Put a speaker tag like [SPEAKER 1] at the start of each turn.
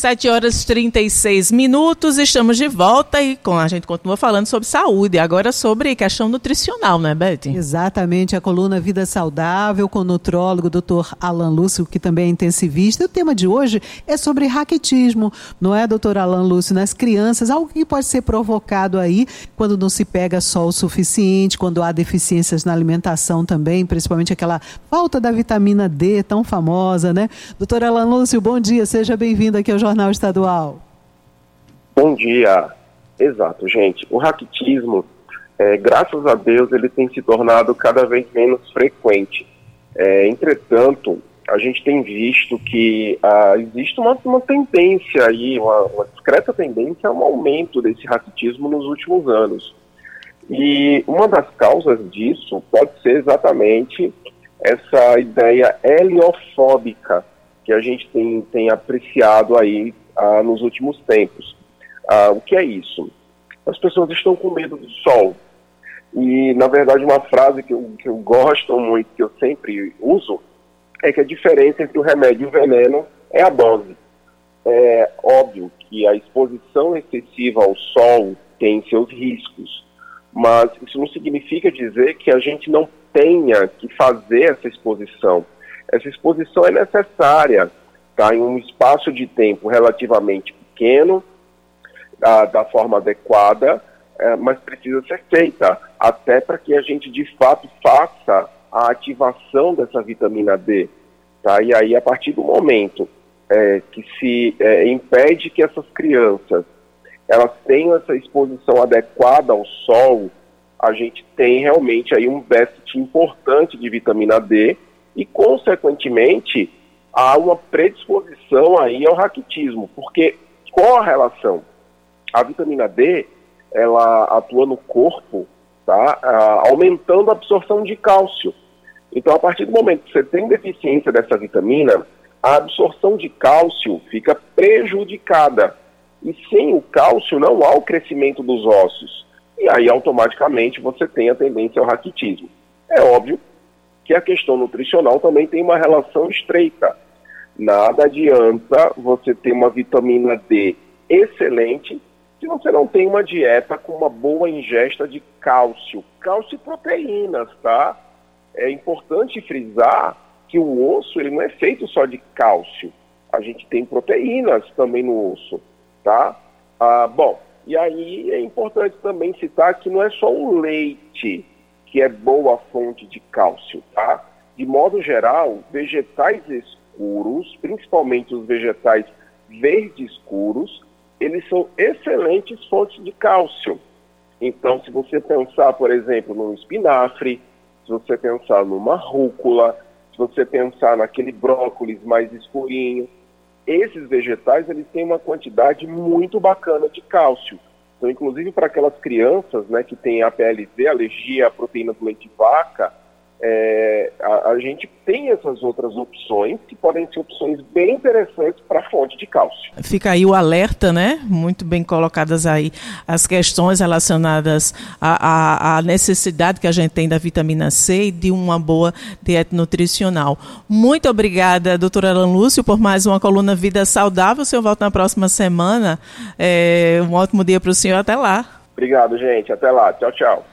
[SPEAKER 1] 7 horas e 36 minutos, estamos de volta e com, a gente continua falando sobre saúde, agora sobre questão nutricional, né, Beth?
[SPEAKER 2] Exatamente, a coluna Vida Saudável com o nutrólogo Dr. Alan Lúcio, que também é intensivista. O tema de hoje é sobre raquitismo, não é, doutor Alan Lúcio? Nas crianças, algo que pode ser provocado aí quando não se pega sol o suficiente, quando há deficiências na alimentação também, principalmente aquela falta da vitamina D tão famosa, né? Doutor Alan Lúcio, bom dia, seja bem-vindo aqui ao Jornal Estadual.
[SPEAKER 3] Bom dia. Exato, gente. O raquitismo, é, graças a Deus, ele tem se tornado cada vez menos frequente. É, entretanto, a gente tem visto que ah, existe uma, uma tendência aí, uma, uma discreta tendência a um aumento desse raquitismo nos últimos anos. E uma das causas disso pode ser exatamente essa ideia heliofóbica que a gente tem, tem apreciado aí ah, nos últimos tempos. Ah, o que é isso? As pessoas estão com medo do sol. E, na verdade, uma frase que eu, que eu gosto muito, que eu sempre uso, é que a diferença entre o remédio e o veneno é a dose. É óbvio que a exposição excessiva ao sol tem seus riscos, mas isso não significa dizer que a gente não tenha que fazer essa exposição essa exposição é necessária, tá, em um espaço de tempo relativamente pequeno, da, da forma adequada, é, mas precisa ser feita, até para que a gente de fato faça a ativação dessa vitamina D. Tá? E aí, a partir do momento é, que se é, impede que essas crianças elas tenham essa exposição adequada ao sol, a gente tem realmente aí um déficit importante de vitamina D, e, consequentemente, há uma predisposição aí ao raquitismo, porque qual a relação? A vitamina D, ela atua no corpo, tá, aumentando a absorção de cálcio. Então, a partir do momento que você tem deficiência dessa vitamina, a absorção de cálcio fica prejudicada. E sem o cálcio não há o crescimento dos ossos. E aí, automaticamente, você tem a tendência ao raquitismo. É óbvio que a questão nutricional também tem uma relação estreita. Nada adianta você ter uma vitamina D excelente se você não tem uma dieta com uma boa ingesta de cálcio, cálcio e proteínas, tá? É importante frisar que o osso ele não é feito só de cálcio. A gente tem proteínas também no osso, tá? Ah, bom, e aí é importante também citar que não é só o leite que é boa fonte de cálcio, tá? De modo geral, vegetais escuros, principalmente os vegetais verdes escuros, eles são excelentes fontes de cálcio. Então, se você pensar, por exemplo, no espinafre, se você pensar numa rúcula, se você pensar naquele brócolis mais escurinho, esses vegetais eles têm uma quantidade muito bacana de cálcio. Então, inclusive para aquelas crianças né, que têm APLV, alergia à proteína do leite de vaca, é, a, a, gente tem essas outras opções que podem ser opções bem interessantes para a fonte de cálcio.
[SPEAKER 1] Fica aí o alerta, né? Muito bem colocadas aí as questões relacionadas à, à, necessidade que a gente tem da vitamina C e de uma boa dieta nutricional. Muito obrigada, doutora Alan Lúcio, por mais uma coluna Vida Saudável. O senhor volta na próxima semana. É, um ótimo dia para o senhor. Até lá.
[SPEAKER 3] Obrigado, gente. Até lá. Tchau, tchau.